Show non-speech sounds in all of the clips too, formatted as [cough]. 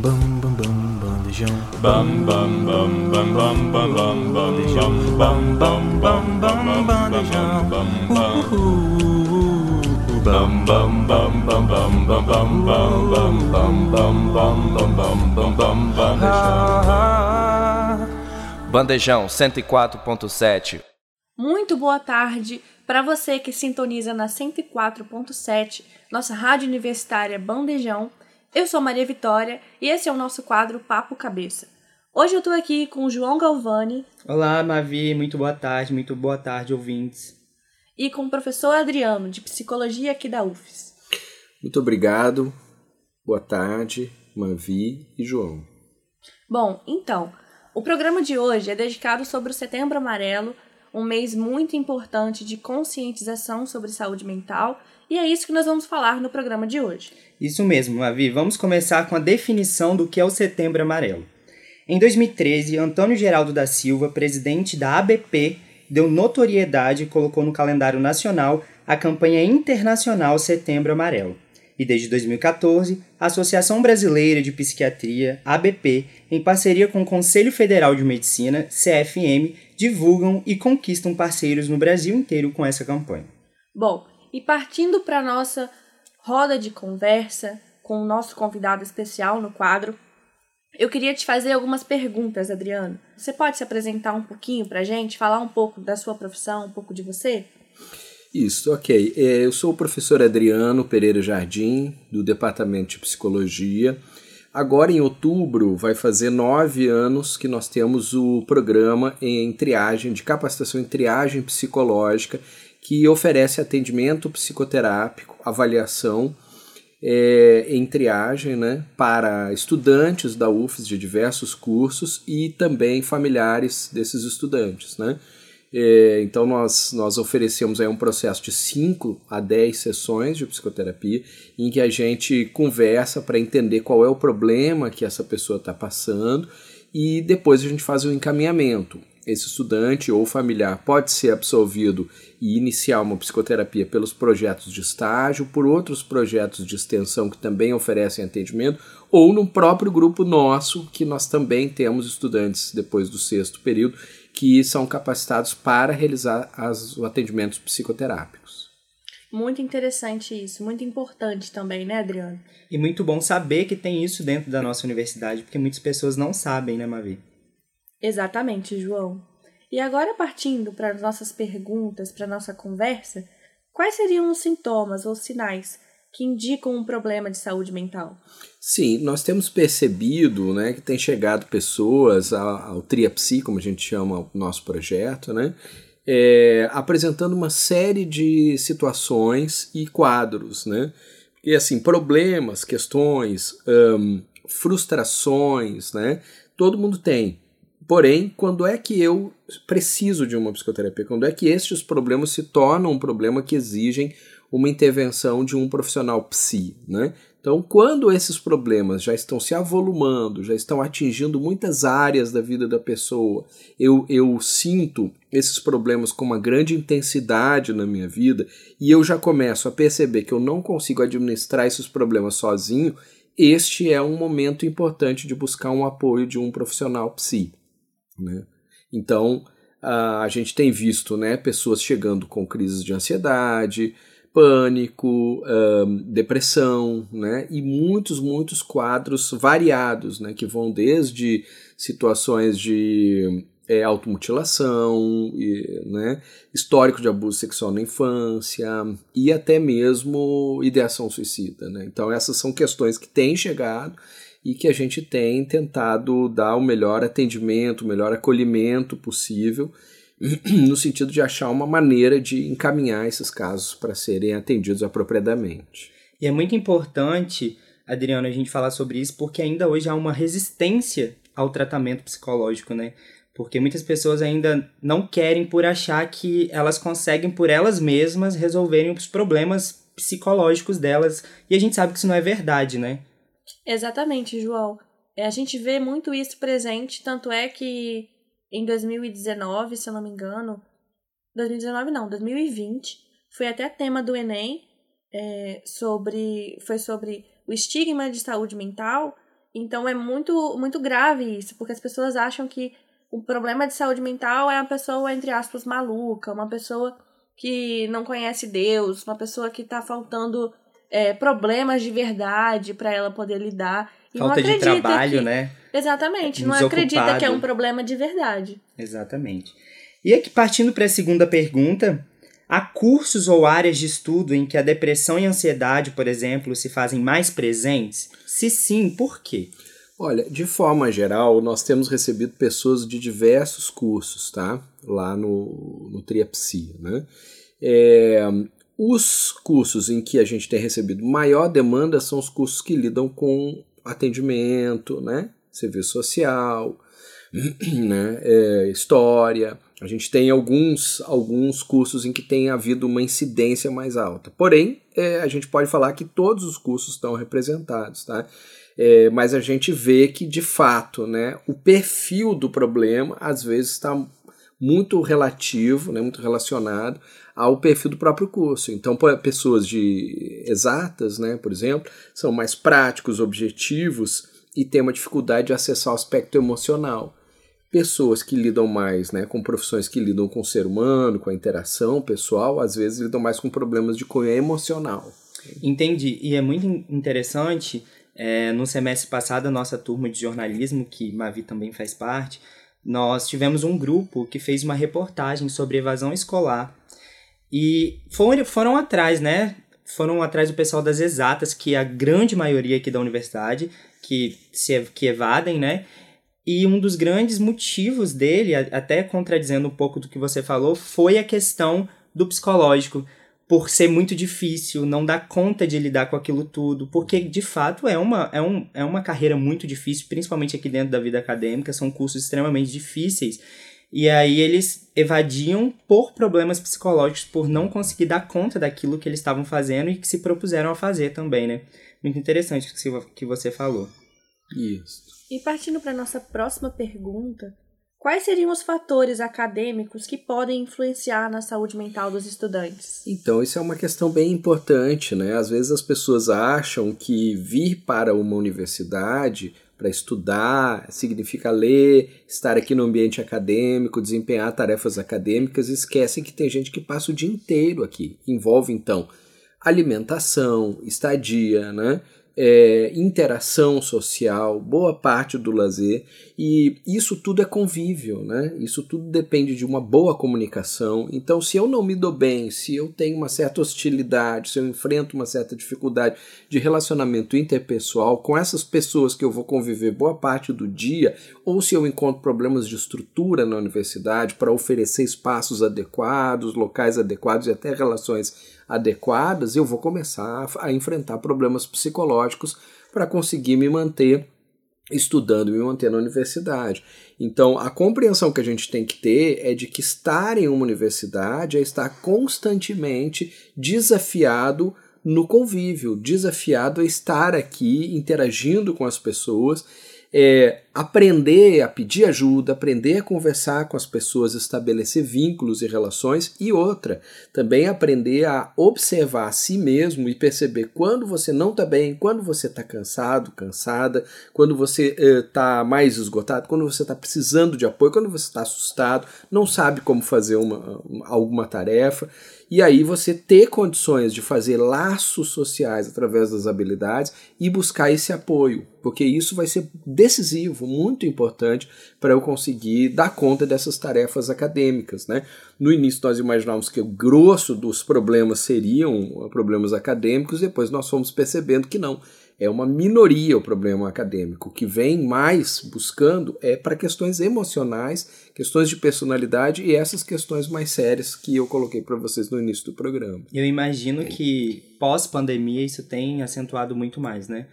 Bam bam bam bam bandejão. Bam bam bam bam bam bam bam bandejão. Bam bam bam bam bandejão. Bam bam bam bam bam bam bam bam bam bam bam bam bam bam bam bam bam bandejão. Bandejão 104.7. Muito boa tarde para você que sintoniza na 104.7, nossa rádio universitária Bandejão. Eu sou Maria Vitória e esse é o nosso quadro Papo Cabeça. Hoje eu estou aqui com o João Galvani Olá, Mavi, muito boa tarde, muito boa tarde, ouvintes. e com o professor Adriano, de Psicologia aqui da UFES. Muito obrigado. Boa tarde, Mavi e João. Bom, então, o programa de hoje é dedicado sobre o Setembro Amarelo, um mês muito importante de conscientização sobre saúde mental, e é isso que nós vamos falar no programa de hoje. Isso mesmo, Mavi, vamos começar com a definição do que é o Setembro Amarelo. Em 2013, Antônio Geraldo da Silva, presidente da ABP, deu notoriedade e colocou no calendário nacional a campanha internacional Setembro Amarelo. E desde 2014, a Associação Brasileira de Psiquiatria, ABP, em parceria com o Conselho Federal de Medicina, CFM, divulgam e conquistam parceiros no Brasil inteiro com essa campanha. Bom, e partindo para a nossa roda de conversa com o nosso convidado especial no quadro, eu queria te fazer algumas perguntas, Adriano. Você pode se apresentar um pouquinho para a gente, falar um pouco da sua profissão, um pouco de você? Isso, ok. É, Eu sou o professor Adriano Pereira Jardim, do Departamento de Psicologia. Agora, em outubro, vai fazer nove anos que nós temos o programa em triagem, de capacitação em triagem psicológica, que oferece atendimento psicoterápico, avaliação é, em triagem né, para estudantes da UFES de diversos cursos e também familiares desses estudantes. Né? É, então nós, nós oferecemos aí um processo de 5 a 10 sessões de psicoterapia em que a gente conversa para entender qual é o problema que essa pessoa está passando e depois a gente faz o encaminhamento. Esse estudante ou familiar pode ser absolvido e iniciar uma psicoterapia pelos projetos de estágio, por outros projetos de extensão que também oferecem atendimento, ou no próprio grupo nosso, que nós também temos estudantes depois do sexto período que são capacitados para realizar as, os atendimentos psicoterápicos. Muito interessante isso, muito importante também, né, Adriano? E muito bom saber que tem isso dentro da nossa universidade, porque muitas pessoas não sabem, né, Mavi? Exatamente, João. E agora, partindo para as nossas perguntas, para a nossa conversa, quais seriam os sintomas ou sinais que indicam um problema de saúde mental? Sim, nós temos percebido né, que tem chegado pessoas ao, ao TriaPsi, como a gente chama o nosso projeto, né, é, apresentando uma série de situações e quadros. Né, e assim, problemas, questões, hum, frustrações, né, todo mundo tem. Porém, quando é que eu preciso de uma psicoterapia? Quando é que estes problemas se tornam um problema que exigem uma intervenção de um profissional psi, né? Então, quando esses problemas já estão se avolumando, já estão atingindo muitas áreas da vida da pessoa, eu, eu sinto esses problemas com uma grande intensidade na minha vida e eu já começo a perceber que eu não consigo administrar esses problemas sozinho, este é um momento importante de buscar um apoio de um profissional psi. Né? Então, a gente tem visto né, pessoas chegando com crises de ansiedade, pânico, depressão, né? E muitos, muitos quadros variados, né? Que vão desde situações de é, automutilação, e, né? Histórico de abuso sexual na infância e até mesmo ideação suicida, né? Então essas são questões que têm chegado e que a gente tem tentado dar o melhor atendimento, o melhor acolhimento possível [clears throat] no sentido de achar uma maneira de encaminhar esses casos para serem atendidos apropriadamente. E é muito importante, Adriano, a gente falar sobre isso, porque ainda hoje há uma resistência ao tratamento psicológico, né? Porque muitas pessoas ainda não querem por achar que elas conseguem por elas mesmas resolverem os problemas psicológicos delas. E a gente sabe que isso não é verdade, né? Exatamente, João. É, a gente vê muito isso presente, tanto é que em 2019, se eu não me engano, 2019 não, 2020, foi até tema do Enem, é, sobre, foi sobre o estigma de saúde mental Então é muito, muito grave isso, porque as pessoas acham que o problema de saúde mental é uma pessoa, entre aspas, maluca, uma pessoa que não conhece Deus, uma pessoa que tá faltando é, problemas de verdade para ela poder lidar. E Falta não de trabalho, que... né? Exatamente, não Desocupado. acredita que é um problema de verdade. Exatamente. E aqui, partindo para a segunda pergunta, há cursos ou áreas de estudo em que a depressão e a ansiedade, por exemplo, se fazem mais presentes? Se sim, por quê? Olha, de forma geral, nós temos recebido pessoas de diversos cursos, tá? Lá no, no Triapsia, né? É, os cursos em que a gente tem recebido maior demanda são os cursos que lidam com atendimento, né? Serviço social, [clears throat] né? É, história. A gente tem alguns, alguns cursos em que tem havido uma incidência mais alta. Porém, é, a gente pode falar que todos os cursos estão representados, tá? É, mas a gente vê que, de fato, né, o perfil do problema às vezes está muito relativo, né, muito relacionado ao perfil do próprio curso. Então, pessoas de exatas, né, por exemplo, são mais práticos, objetivos e têm uma dificuldade de acessar o aspecto emocional. Pessoas que lidam mais né, com profissões que lidam com o ser humano, com a interação pessoal, às vezes lidam mais com problemas de cunho emocional. Entendi. E é muito interessante, é, no semestre passado, a nossa turma de jornalismo, que Mavi também faz parte, nós tivemos um grupo que fez uma reportagem sobre evasão escolar. E foram, foram atrás, né? Foram atrás do pessoal das exatas, que a grande maioria aqui da universidade, que, se, que evadem, né? E um dos grandes motivos dele, até contradizendo um pouco do que você falou, foi a questão do psicológico, por ser muito difícil, não dar conta de lidar com aquilo tudo, porque de fato é uma, é, um, é uma carreira muito difícil, principalmente aqui dentro da vida acadêmica, são cursos extremamente difíceis. E aí eles evadiam por problemas psicológicos, por não conseguir dar conta daquilo que eles estavam fazendo e que se propuseram a fazer também, né? Muito interessante o que você falou. Isso. E partindo para nossa próxima pergunta, quais seriam os fatores acadêmicos que podem influenciar na saúde mental dos estudantes? Então, isso é uma questão bem importante, né? Às vezes as pessoas acham que vir para uma universidade para estudar significa ler, estar aqui no ambiente acadêmico, desempenhar tarefas acadêmicas, esquecem que tem gente que passa o dia inteiro aqui. Envolve então alimentação, estadia, né? É, interação social, boa parte do lazer, e isso tudo é convívio, né? Isso tudo depende de uma boa comunicação. Então, se eu não me dou bem, se eu tenho uma certa hostilidade, se eu enfrento uma certa dificuldade de relacionamento interpessoal com essas pessoas que eu vou conviver boa parte do dia, ou se eu encontro problemas de estrutura na universidade para oferecer espaços adequados, locais adequados e até relações adequadas, eu vou começar a enfrentar problemas psicológicos para conseguir me manter estudando, me manter na universidade. Então, a compreensão que a gente tem que ter é de que estar em uma universidade é estar constantemente desafiado no convívio, desafiado a estar aqui interagindo com as pessoas é, aprender a pedir ajuda, aprender a conversar com as pessoas, estabelecer vínculos e relações, e outra, também aprender a observar a si mesmo e perceber quando você não está bem, quando você está cansado, cansada, quando você está mais esgotado, quando você está precisando de apoio, quando você está assustado, não sabe como fazer uma, alguma tarefa. E aí você ter condições de fazer laços sociais através das habilidades e buscar esse apoio, porque isso vai ser decisivo, muito importante para eu conseguir dar conta dessas tarefas acadêmicas, né? No início nós imaginávamos que o grosso dos problemas seriam problemas acadêmicos, depois nós fomos percebendo que não é uma minoria o problema acadêmico. O que vem mais buscando é para questões emocionais, questões de personalidade e essas questões mais sérias que eu coloquei para vocês no início do programa. Eu imagino que pós-pandemia isso tem acentuado muito mais, né?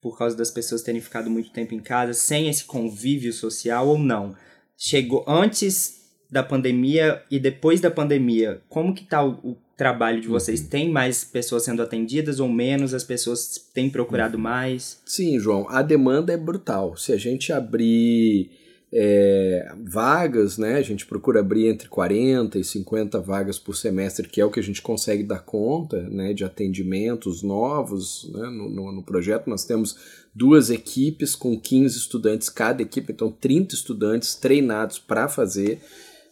Por causa das pessoas terem ficado muito tempo em casa, sem esse convívio social ou não. Chegou antes da pandemia e depois da pandemia, como que tá o, trabalho de vocês? Uhum. Tem mais pessoas sendo atendidas ou menos? As pessoas têm procurado uhum. mais? Sim, João, a demanda é brutal. Se a gente abrir é, vagas, né? A gente procura abrir entre 40 e 50 vagas por semestre, que é o que a gente consegue dar conta, né? De atendimentos novos, né? no, no, no projeto nós temos duas equipes com 15 estudantes cada equipe, então 30 estudantes treinados para fazer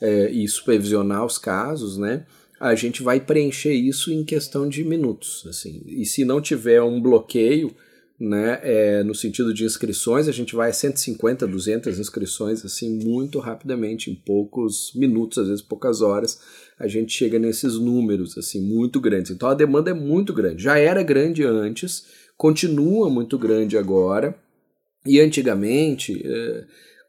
é, e supervisionar os casos, né? A gente vai preencher isso em questão de minutos, assim. E se não tiver um bloqueio, né, é, no sentido de inscrições, a gente vai a 150, 200 inscrições assim muito rapidamente, em poucos minutos, às vezes poucas horas, a gente chega nesses números assim muito grandes. Então a demanda é muito grande. Já era grande antes, continua muito grande agora. E antigamente, é,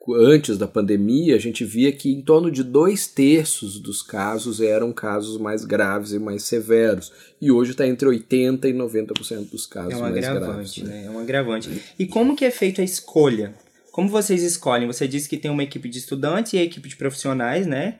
antes da pandemia, a gente via que em torno de dois terços dos casos eram casos mais graves e mais severos. E hoje está entre 80% e 90% dos casos é um mais graves. Né? É um agravante. E como que é feita a escolha? Como vocês escolhem? Você disse que tem uma equipe de estudantes e a equipe de profissionais, né?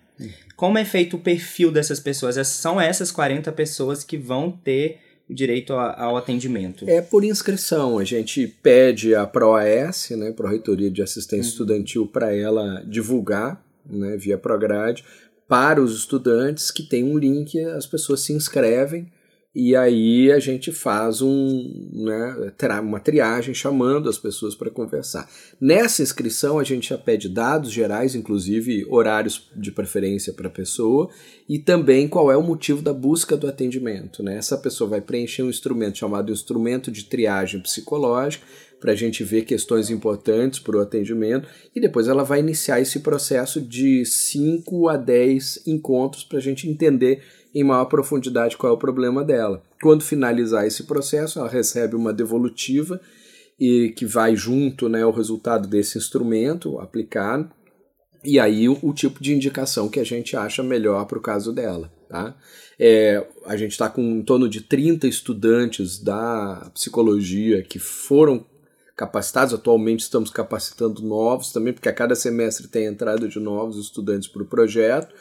Como é feito o perfil dessas pessoas? São essas 40 pessoas que vão ter direito ao atendimento? É por inscrição. A gente pede a ProAS, né, Pró-Reitoria de Assistência uhum. Estudantil, para ela divulgar né, via Prograde para os estudantes que tem um link, as pessoas se inscrevem e aí a gente faz um, né, uma triagem chamando as pessoas para conversar. Nessa inscrição a gente já pede dados gerais, inclusive horários de preferência para a pessoa e também qual é o motivo da busca do atendimento. Né? Essa pessoa vai preencher um instrumento chamado instrumento de triagem psicológica para a gente ver questões importantes para o atendimento e depois ela vai iniciar esse processo de 5 a 10 encontros para a gente entender em maior profundidade qual é o problema dela. Quando finalizar esse processo, ela recebe uma devolutiva e que vai junto né, ao resultado desse instrumento aplicado e aí o, o, tipo de indicação que a gente acha melhor para o caso dela. Tá? É, a gente está com em torno de 30 estudantes da psicologia que foram capacitados, atualmente estamos capacitando novos também, porque a cada semestre tem entrada de novos estudantes para o projeto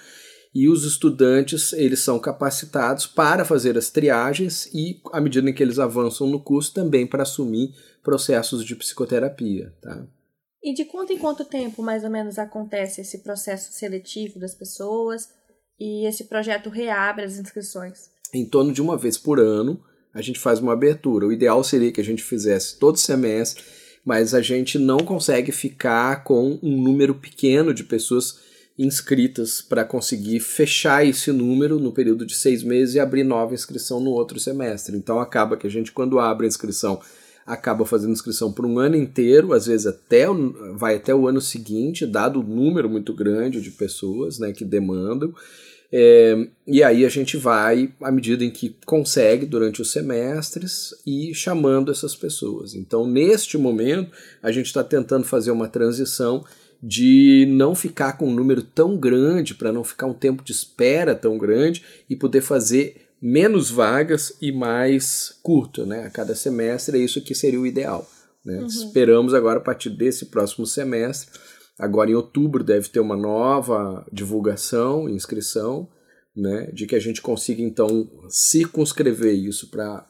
e os estudantes eles são capacitados para fazer as triagens e, à medida em que eles avançam no curso, também para assumir processos de psicoterapia. Tá? E de quanto em quanto tempo, mais ou menos, acontece esse processo seletivo das pessoas e esse projeto reabre as inscrições? Em torno de uma vez por ano, a gente faz uma abertura. O ideal seria que a gente fizesse todo semestre, mas a gente não consegue ficar com um número pequeno de pessoas inscritas para conseguir fechar esse número no período de seis meses e abrir nova inscrição no outro semestre. Então acaba que a gente, quando abre a inscrição, acaba fazendo inscrição por um ano inteiro, às vezes até vai até o ano seguinte, dado o número muito grande de pessoas né, que demandam. É, e aí a gente vai, à medida em que consegue, durante os semestres, e chamando essas pessoas. Então, neste momento, a gente está tentando fazer uma transição de não ficar com um número tão grande, para não ficar um tempo de espera tão grande e poder fazer menos vagas e mais curto, né? A cada semestre é isso que seria o ideal. Né? Uhum. Esperamos agora, a partir desse próximo semestre, agora em outubro deve ter uma nova divulgação, inscrição, né? De que a gente consiga então circunscrever isso para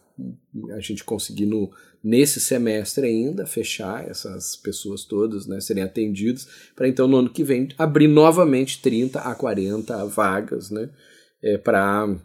a gente conseguir no, nesse semestre ainda fechar essas pessoas todas, né, serem atendidas, para então no ano que vem abrir novamente 30 a 40 vagas, né, é, para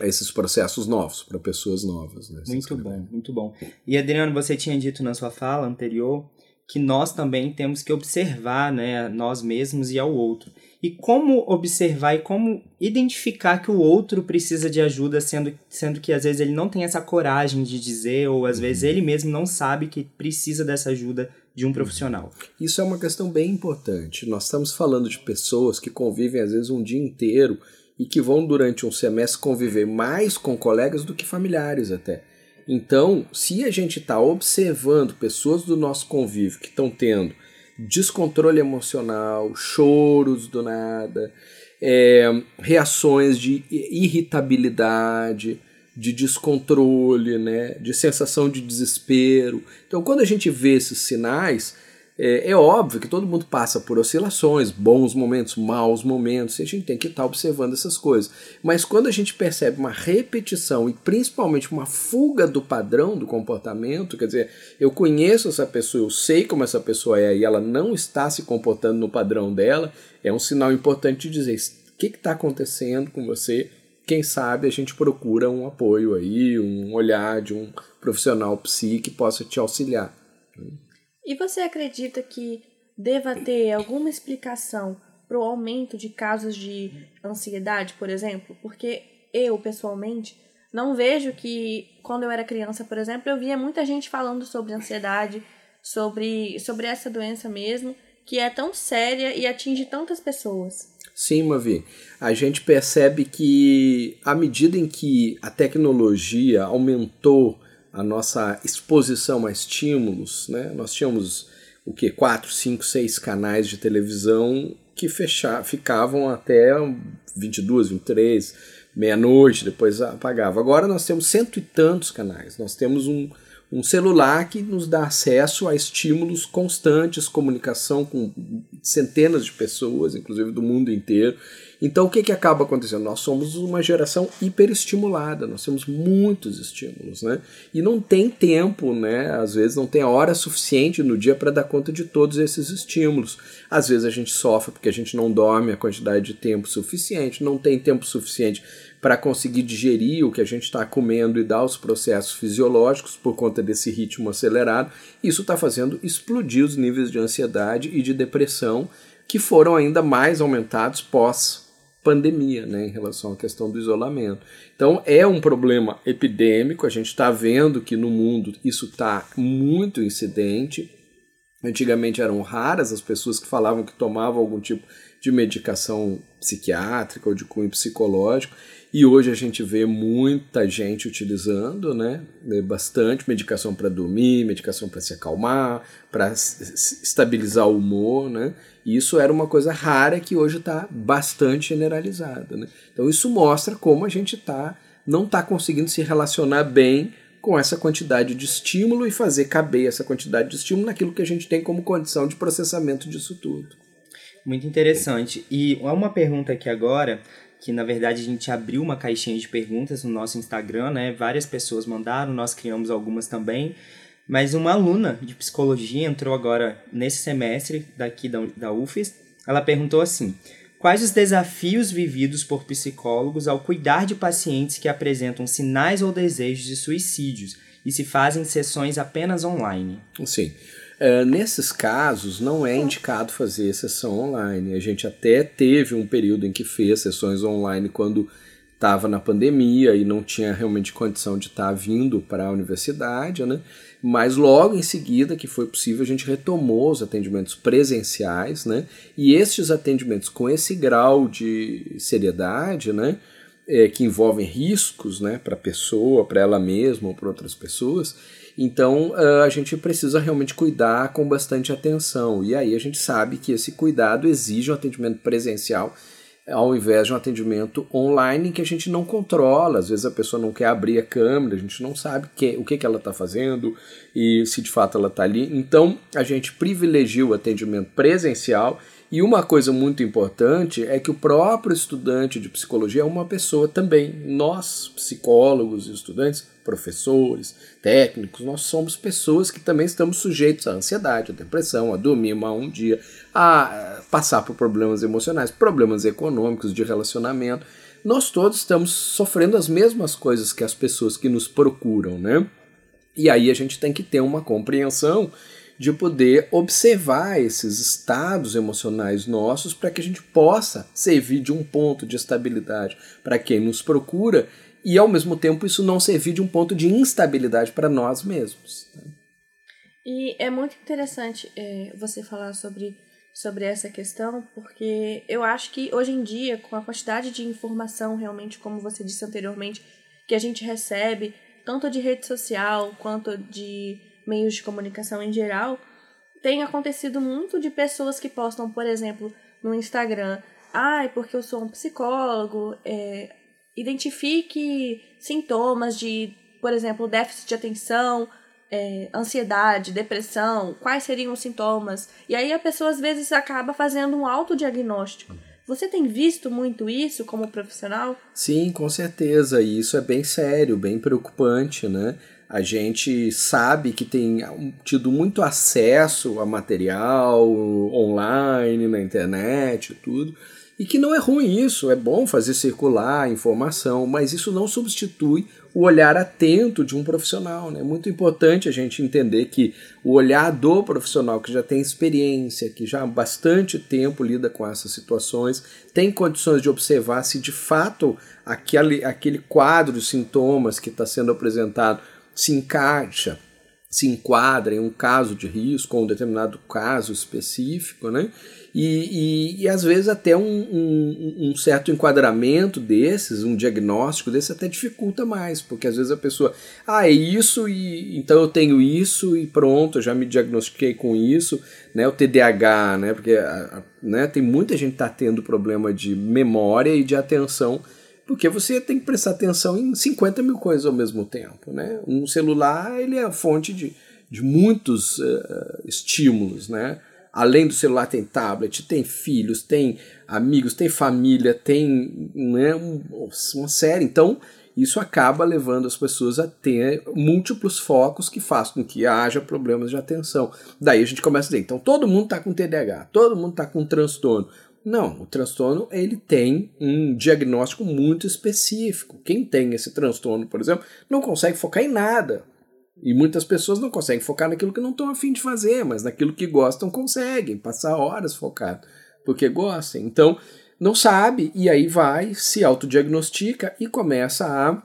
esses processos novos, para pessoas novas. Né, muito bom, muito bom. E Adriano, você tinha dito na sua fala anterior que nós também temos que observar, né, nós mesmos e ao outro. E como observar e como identificar que o outro precisa de ajuda, sendo, sendo que às vezes ele não tem essa coragem de dizer, ou às uhum. vezes ele mesmo não sabe que precisa dessa ajuda de um profissional. Isso é uma questão bem importante. Nós estamos falando de pessoas que convivem às vezes um dia inteiro e que vão durante um semestre conviver mais com colegas do que familiares até. Então, se a gente está observando pessoas do nosso convívio que estão tendo descontrole emocional, choros do nada, é, reações de irritabilidade, de descontrole, né, de sensação de desespero. Então, quando a gente vê esses sinais, É, é, óbvio que todo mundo passa por oscilações, bons momentos, maus momentos, e a gente tem que estar observando essas coisas. Mas quando a gente percebe uma repetição e principalmente uma fuga do padrão do comportamento, quer dizer, eu conheço essa pessoa, eu sei como essa pessoa é e ela não está se comportando no padrão dela, é um sinal importante de dizer o que está acontecendo com você. Quem sabe a gente procura um apoio aí, um olhar de um profissional psi que possa te auxiliar. E você acredita que deva ter alguma explicação para o aumento de casos de ansiedade, por exemplo? Porque eu, pessoalmente, não vejo que quando eu era criança, por exemplo, eu via muita gente falando sobre ansiedade, sobre, sobre essa doença mesmo, que é tão séria e atinge tantas pessoas. Sim, Mavi. A gente percebe que à medida em que a tecnologia aumentou a nossa exposição a estímulos, né? Nós tínhamos o que quatro, cinco, seis canais de televisão que fechar, ficavam até 22, 23, meia-noite, depois apagava. Agora nós temos cento e tantos canais. Nós temos um, um celular que nos dá acesso a estímulos constantes, comunicação com centenas de pessoas, inclusive do mundo inteiro. Então o que, que acaba acontecendo? Nós somos uma geração hiperestimulada, nós temos muitos estímulos, né? E não tem tempo, né? Às vezes não tem hora suficiente no dia para dar conta de todos esses estímulos. Às vezes a gente sofre porque a gente não dorme a quantidade de tempo suficiente, não tem tempo suficiente para conseguir digerir o que a gente está comendo e dar os processos fisiológicos por conta desse ritmo acelerado. Isso está fazendo explodir os níveis de ansiedade e de depressão que foram ainda mais aumentados pós pandemia, né, em relação à questão do isolamento. Então é um problema epidêmico, a gente está vendo que no mundo isso está muito incidente. Antigamente eram raras as pessoas que falavam que tomavam algum tipo de medicação psiquiátrica ou de cunho psicológico, e hoje a gente vê muita gente utilizando, né, bastante medicação para dormir, medicação para se acalmar, para estabilizar o humor, né? E isso era uma coisa rara que hoje está bastante generalizada. Né? Então isso mostra como a gente tá, não está conseguindo se relacionar bem com essa quantidade de estímulo e fazer caber essa quantidade de estímulo naquilo que a gente tem como condição de processamento disso tudo. Muito interessante. E uma pergunta aqui agora, que na verdade a gente abriu uma caixinha de perguntas no nosso Instagram, né? Várias pessoas mandaram, nós criamos algumas também. Mas uma aluna de psicologia entrou agora nesse semestre daqui da, da UFES. Ela perguntou assim: Quais os desafios vividos por psicólogos ao cuidar de pacientes que apresentam sinais ou desejos de suicídios e se fazem sessões apenas online? Sim. É, nesses casos, não é indicado fazer sessão online. A gente até teve um período em que fez sessões online quando estava na pandemia e não tinha realmente condição de estar tá vindo para a universidade, né? Mas logo em seguida que foi possível, a gente retomou os atendimentos presenciais, né? E estes atendimentos com esse grau de seriedade, né? É, que envolvem riscos, né? Para a pessoa, para ela mesma ou para outras pessoas. Então a gente precisa realmente cuidar com bastante atenção. E aí a gente sabe que esse cuidado exige um atendimento presencial ao invés de um atendimento online que a gente não controla. Às vezes a pessoa não quer abrir a câmera, a gente não sabe que, o que, que ela está fazendo e se de fato ela está ali. Então a gente privilegia o atendimento presencial. E uma coisa muito importante é que o próprio estudante de psicologia é uma pessoa também. Nós, psicólogos e estudantes, professores, técnicos, nós somos pessoas que também estamos sujeitos à ansiedade, à depressão, a dormir mal um dia, a passar por problemas emocionais, problemas econômicos, de relacionamento. Nós todos estamos sofrendo as mesmas coisas que as pessoas que nos procuram, né? E aí a gente tem que ter uma compreensão de poder observar esses estados emocionais nossos para que a gente possa servir de um ponto de estabilidade para quem nos procura e ao mesmo tempo isso não servir de um ponto de instabilidade para nós mesmos. Né? E é muito interessante é, você falar sobre, sobre essa questão, porque eu acho que hoje em dia, com a quantidade de informação, realmente, como você disse anteriormente, que a gente recebe, tanto de rede social quanto de meios de comunicação em geral, tem acontecido muito de pessoas que postam, por exemplo, no Instagram, ai, ah, porque eu sou um psicólogo, é, identifique sintomas de, por exemplo, déficit de atenção, é, ansiedade, depressão, quais seriam os sintomas. E aí a pessoa às vezes acaba fazendo um autodiagnóstico. Você tem visto muito isso como profissional? Sim, com certeza. E isso é bem sério, bem preocupante, né? A gente sabe que tem tido muito acesso a material online, na internet, tudo. E que não é ruim isso, é bom fazer circular a informação, mas isso não substitui o olhar atento de um profissional. Né? É muito importante a gente entender que o olhar do profissional que já tem experiência, que já há bastante tempo lida com essas situações, tem condições de observar se de fato aquele, aquele quadro de sintomas que está sendo apresentado se encaixa, se enquadra em um caso de risco, ou um determinado caso específico, né? E, e, e, às vezes até um, um, um, certo enquadramento desses, um diagnóstico desse até dificulta mais, porque às vezes a pessoa, ah, é isso e então eu tenho isso e pronto, eu já me diagnostiquei com isso, né, o TDAH, né, porque né, tem muita gente que está tendo problema de memória e de atenção, porque você tem que prestar atenção em 50 mil coisas ao mesmo tempo, né, um celular ele é a fonte de, de muitos uh, estímulos, né, além do celular tem tablet, tem filhos, tem amigos, tem família, tem né, uma série. Então, isso acaba levando as pessoas a ter múltiplos focos que fazem com que haja problemas de atenção. Daí a gente começa a dizer, então todo mundo está com TDAH, todo mundo está com transtorno. Não, o transtorno ele tem um diagnóstico muito específico. Quem tem esse transtorno, por exemplo, não consegue focar em nada. E muitas pessoas não conseguem focar naquilo que não estão afim de fazer, mas naquilo que gostam conseguem, passar horas focado, porque gostam. Então, não sabe, e aí vai, se autodiagnostica e começa a,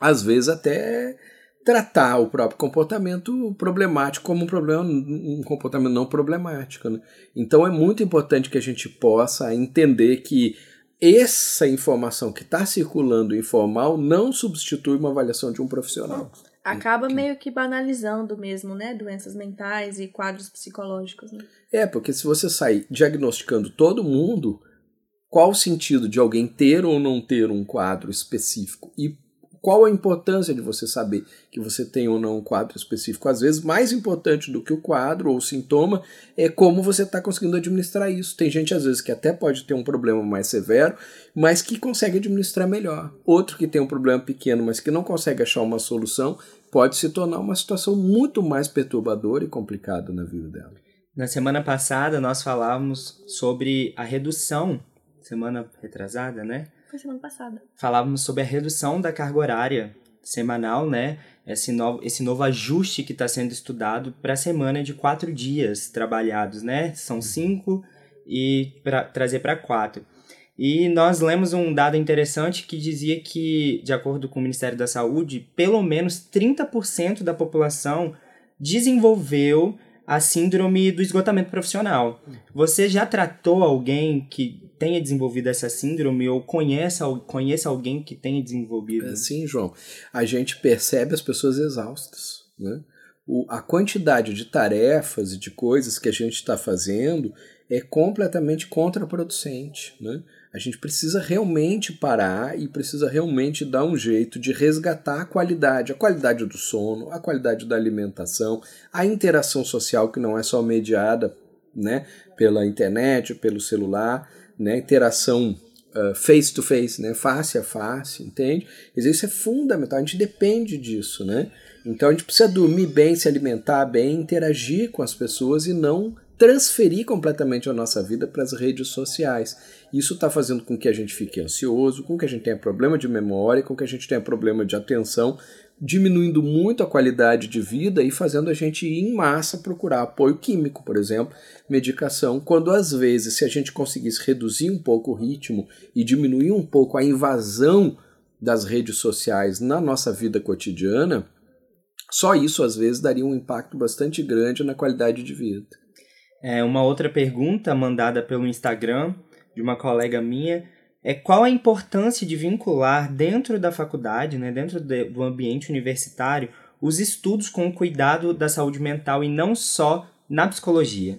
às vezes, até tratar o próprio comportamento problemático como um problema, um comportamento não problemático. Né? Então é muito importante que a gente possa entender que essa informação que está circulando informal não substitui uma avaliação de um profissional. Acaba meio que banalizando mesmo, né? Doenças mentais e quadros psicológicos, né? É, porque se você sair diagnosticando todo mundo, qual o sentido de alguém ter ou não ter um quadro específico? E qual a importância de você saber que você tem ou não um quadro específico? Às vezes, mais importante do que o quadro ou o sintoma é como você está conseguindo administrar isso. Tem gente, às vezes, que até pode ter um problema mais severo, mas que consegue administrar melhor. Outro que tem um problema pequeno, mas que não consegue achar uma solução, pode se tornar uma situação muito mais perturbadora e complicada na vida dela. Na semana passada, nós falávamos sobre a redução, semana retrasada, né? Foi semana passada. Falávamos sobre a redução da carga horária semanal, né? Esse novo, esse novo ajuste que está sendo estudado para a semana de quatro dias trabalhados, né? São cinco e pra, trazer para quatro. E nós lemos um dado interessante que dizia que, de acordo com o Ministério da Saúde, pelo menos 30% da população desenvolveu a síndrome do esgotamento profissional. Você já tratou alguém que tenha desenvolvido essa síndrome ou conhece, conhece alguém que tenha desenvolvido? É, sim, João. A gente percebe as pessoas exaustas. Né? O, a quantidade de tarefas e de coisas que a gente está fazendo é completamente contraproducente. Né? A gente precisa realmente parar e precisa realmente dar um jeito de resgatar a qualidade, a qualidade do sono, a qualidade da alimentação, a interação social que não é só mediada né, pela internet, pelo celular, né, interação uh, face to face, né, face a face, entende? Isso é fundamental, a gente depende disso, né? Então a gente precisa dormir bem, se alimentar bem, interagir com as pessoas e não transferir completamente a nossa vida para as redes sociais. Isso está fazendo com que a gente fique ansioso, com que a gente tenha problema de memória, com que a gente tenha problema de atenção, diminuindo muito a qualidade de vida e fazendo a gente ir em massa procurar apoio químico, por exemplo, medicação, quando às vezes se a gente conseguisse reduzir um pouco o ritmo e diminuir um pouco a invasão das redes sociais na nossa vida cotidiana, só isso às vezes daria um impacto bastante grande na qualidade de vida. É, uma outra pergunta mandada pelo Instagram de uma colega minha é qual a importância de vincular dentro da faculdade, né, dentro de, do ambiente universitário, os estudos com o cuidado da saúde mental e não só na psicologia.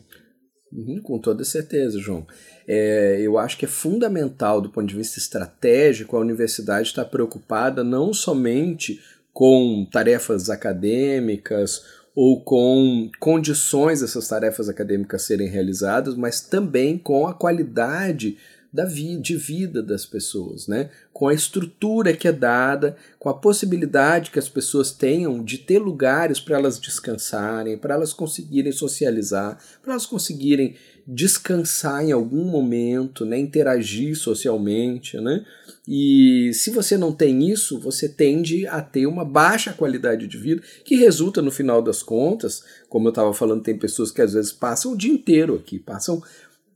Uhum, com toda certeza, João. É, eu acho que é fundamental, do ponto de vista estratégico, a universidade estar preocupada não somente com tarefas acadêmicas ou com condições dessas tarefas acadêmicas serem realizadas, mas também com a qualidade da vida, de vida das pessoas, né? com a estrutura que é dada, com a possibilidade que as pessoas tenham de ter lugares para elas descansarem, para elas conseguirem socializar, para elas conseguirem descansar em algum momento, né? interagir socialmente. Né? E se você não tem isso, você tende a ter uma baixa qualidade de vida, que resulta, no final das contas, como eu estava falando, tem pessoas que às vezes passam o dia inteiro aqui, passam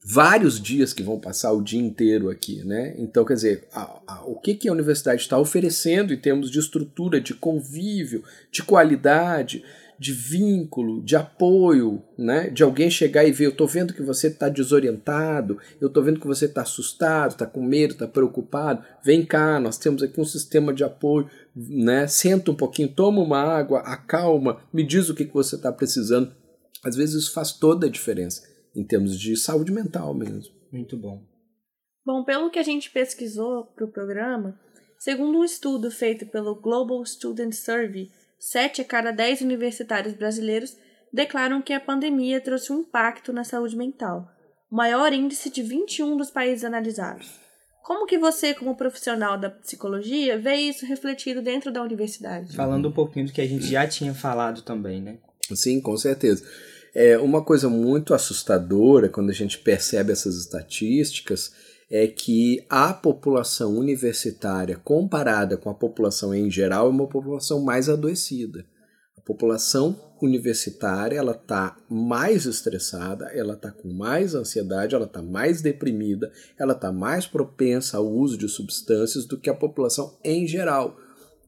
vários dias que vão passar o dia inteiro aqui, né? Então, quer dizer, a, a, o que, que a universidade está oferecendo em termos de estrutura, de convívio, de qualidade, de vínculo, de apoio, né? De alguém chegar e ver, eu tô vendo que você está desorientado, eu tô vendo que você está assustado, está com medo, está preocupado. Vem cá, nós temos aqui um sistema de apoio, né? Senta um pouquinho, toma uma água, acalma, me diz o que, que você está precisando. Às vezes isso faz toda a diferença em termos de saúde mental mesmo. Muito bom. Bom, pelo que a gente pesquisou para o programa, segundo um estudo feito pelo Global Student Survey, 7 a cada 10 universitários brasileiros declaram que a pandemia trouxe um impacto na saúde mental, o maior índice de 21 dos países analisados. Como que você, como profissional da psicologia, vê isso refletido dentro da universidade? Falando um pouquinho do que a gente já tinha falado também, né? Sim, com certeza. É uma coisa muito assustadora quando a gente percebe essas estatísticas é que a população universitária comparada com a população em geral é uma população mais adoecida. A população universitária ela está mais estressada, ela está com mais ansiedade, ela está mais deprimida, ela está mais propensa ao uso de substâncias do que a população em geral.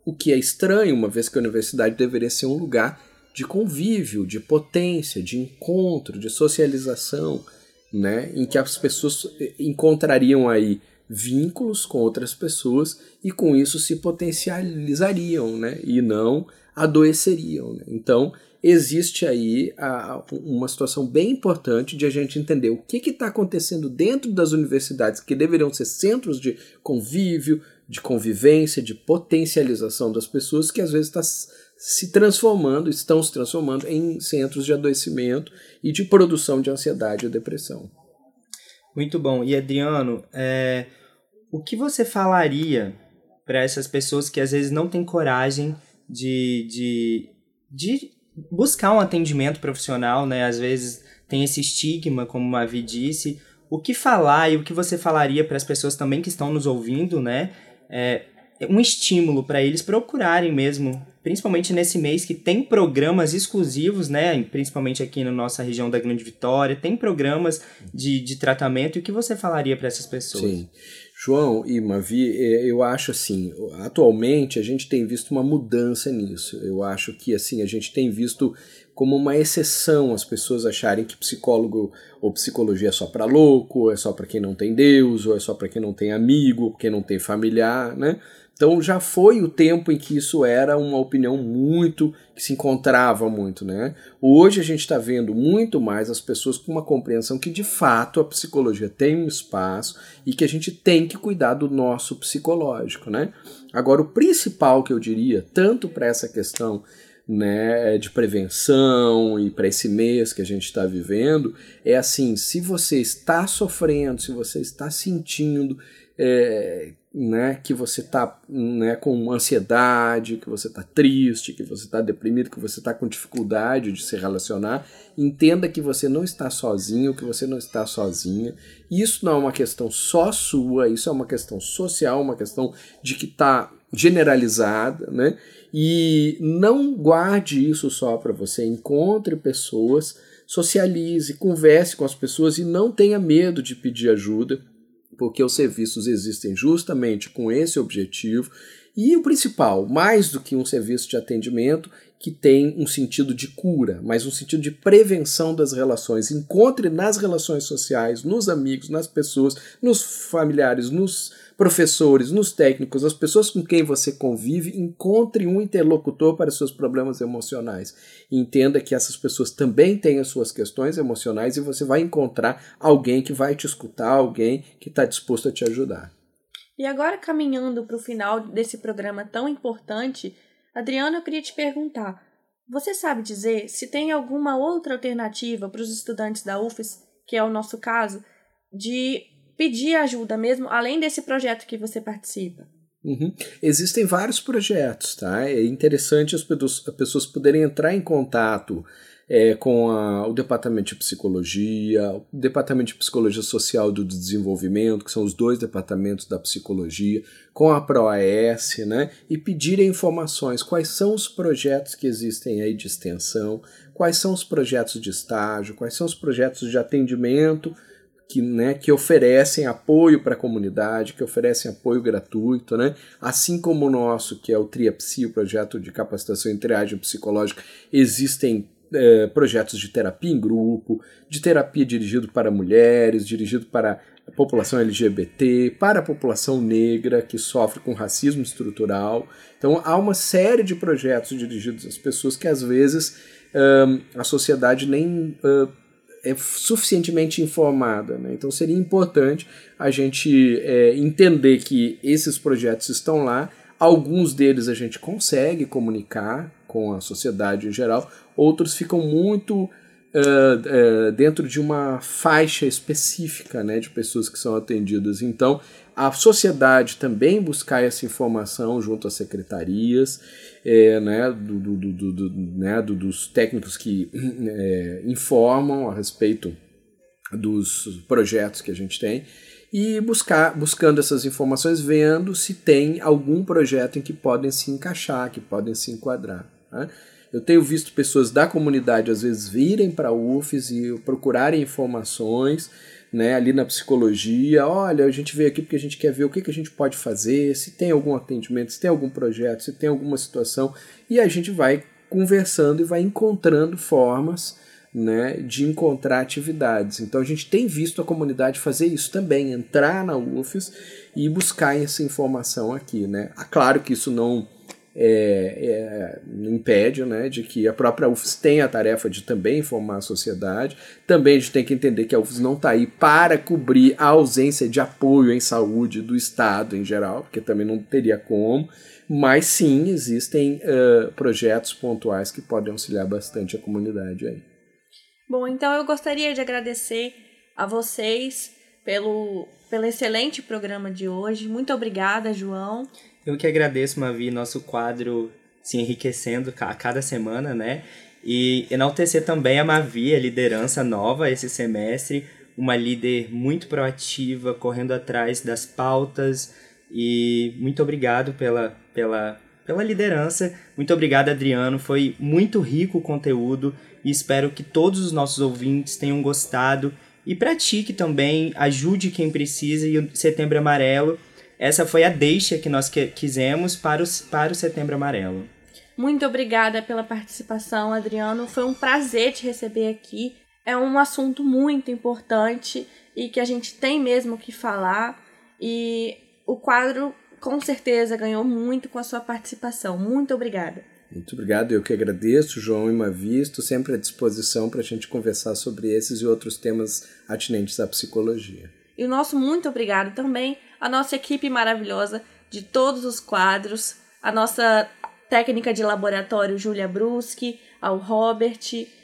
O que é estranho, uma vez que a universidade deveria ser um lugar de convívio, de potência, de encontro, de socialização, né, em que as pessoas encontrariam aí vínculos com outras pessoas e com isso se potencializariam, né, e não adoeceriam. Né? Então existe aí a, uma situação bem importante de a gente entender o que está acontecendo dentro das universidades que deveriam ser centros de convívio, de convivência, de potencialização das pessoas, que às vezes está se transformando, estão se transformando em centros de adoecimento e de produção de ansiedade e depressão. Muito bom. E Adriano, é, o que você falaria para essas pessoas que às vezes não têm coragem de, de, de buscar um atendimento profissional, né? Às vezes tem esse estigma, como a Mavi disse. O que falar e o que você falaria para as pessoas também que estão nos ouvindo, né? É, um estímulo para eles procurarem mesmo principalmente nesse mês que tem programas exclusivos, né? Principalmente aqui na nossa região da Grande Vitória, tem programas de, de tratamento. E o que você falaria para essas pessoas? Sim. João e Mavi, é, eu acho assim, atualmente a gente tem visto uma mudança nisso. Eu acho que assim a gente tem visto como uma exceção as pessoas acharem que psicólogo ou psicologia é só para louco, é só para quem não tem Deus, ou é só para quem não tem amigo, quem não tem familiar, né? Então já foi o tempo em que isso era uma opinião muito que se encontrava muito, né? Hoje a gente está vendo muito mais as pessoas com uma compreensão que de fato a psicologia tem um espaço e que a gente tem que cuidar do nosso psicológico, né? Agora o principal que eu diria, tanto para essa questão né, de prevenção e para esse mês que a gente está vivendo, é assim: se você está sofrendo, se você está sentindo é, né, que você está né, com ansiedade, que você está triste, que você está deprimido, que você está com dificuldade de se relacionar, entenda que você não está sozinho, que você não está sozinha. Isso não é uma questão só sua, isso é uma questão social, uma questão de que está generalizada, né? E não guarde isso só para você, encontre pessoas, socialize, converse com as pessoas e não tenha medo de pedir ajuda porque os serviços existem justamente com esse objetivo. E o principal, mais do que um serviço de atendimento que tem um sentido de cura, mas um sentido de prevenção das relações. Encontre nas relações sociais, nos amigos, nas pessoas, nos familiares, nos professores, nos técnicos, as pessoas com quem você convive, encontre um interlocutor para seus problemas emocionais. entenda que essas pessoas também têm as suas questões emocionais e você vai encontrar alguém que vai te escutar, alguém que está disposto a te ajudar. E agora, caminhando para o final desse programa tão importante, Adriana, eu queria te perguntar: você sabe dizer se tem alguma outra alternativa para os estudantes da UFES, que é o nosso caso, de pedir ajuda mesmo, além desse projeto que você participa? Uhum. Existem vários projetos, tá? É interessante as pessoas poderem entrar em contato é, com a, o Departamento de Psicologia, o Departamento de Psicologia Social do Desenvolvimento, que são os dois departamentos da psicologia, com a ProAS, né, e pedirem informações, quais são os projetos que existem aí de extensão, quais são os projetos de estágio, quais são os projetos de atendimento, que, né, que oferecem apoio para a comunidade, que oferecem apoio gratuito, né? assim como o nosso, que é o TRIAPSI, o projeto de capacitação em triagem psicológica, existem é, projetos de terapia em grupo, de terapia dirigido para mulheres, dirigido para a população LGBT, para a população negra que sofre com racismo estrutural. Então há uma série de projetos dirigidos às pessoas que às vezes um, a sociedade nem uh, é suficientemente informada. Né? Então seria importante a gente é, entender que esses projetos estão lá, alguns deles a gente consegue comunicar com a sociedade em geral, outros ficam muito uh, uh, dentro de uma faixa específica né, de pessoas que são atendidas. Então, a sociedade também buscar essa informação junto às secretarias, é, né, do, do, do, do né, dos técnicos que é, [clears throat] informam a respeito dos projetos que a gente tem e buscar buscando essas informações, vendo se tem algum projeto em que podem se encaixar, que podem se enquadrar. Né? Eu tenho visto pessoas da comunidade às vezes virem para a UFES e procurarem informações né, ali na psicologia. Olha, a gente veio aqui porque a gente quer ver o que, que a gente pode fazer, se tem algum atendimento, se tem algum projeto, se tem alguma situação. E a gente vai conversando e vai encontrando formas né, de encontrar atividades. Então a gente tem visto a comunidade fazer isso também, entrar na UFES e buscar essa informação aqui. Né? Claro que isso não é, é, impede né, de que a própria UFES tenha a tarefa de também informar a sociedade. Também a gente tem que entender que a UFES não está aí para cobrir a ausência de apoio em saúde do Estado em geral, porque também não teria como. Mas sim, existem uh, projetos pontuais que podem auxiliar bastante a comunidade aí. Bom, então eu gostaria de agradecer a vocês pelo, pelo excelente programa de hoje. Muito obrigada, João. Eu que agradeço, Mavi, nosso quadro se enriquecendo a cada semana, né? E enaltecer também a Mavi, a liderança nova esse semestre, uma líder muito proativa, correndo atrás das pautas. E muito obrigado pela, pela, pela liderança. Muito obrigado, Adriano. Foi muito rico o conteúdo e espero que todos os nossos ouvintes tenham gostado. E pratique também, ajude quem precisa e o Setembro Amarelo essa foi a deixa que nós que, quisemos para o, para o Setembro Amarelo. Muito obrigada pela participação, Adriano. Foi um prazer te receber aqui. É um assunto muito importante e que a gente tem mesmo que falar. E o quadro com certeza ganhou muito com a sua participação. Muito obrigada. Muito obrigado, eu que agradeço, João e Mavi, estou sempre à disposição para a gente conversar sobre esses e outros temas atinentes à psicologia. E o nosso muito obrigado também à nossa equipe maravilhosa de todos os quadros, a nossa técnica de laboratório Júlia Bruschi, ao Robert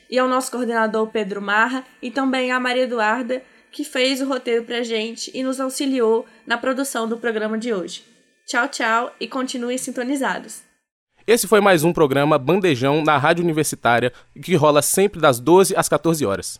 e ao nosso coordenador Pedro Marra e também à Maria Eduarda, que fez o roteiro pra gente e nos auxiliou na produção do programa de hoje. Tchau, tchau e continuem sintonizados. Esse foi mais um programa Bandejão na Rádio Universitária, que rola sempre das 12 às 14 horas.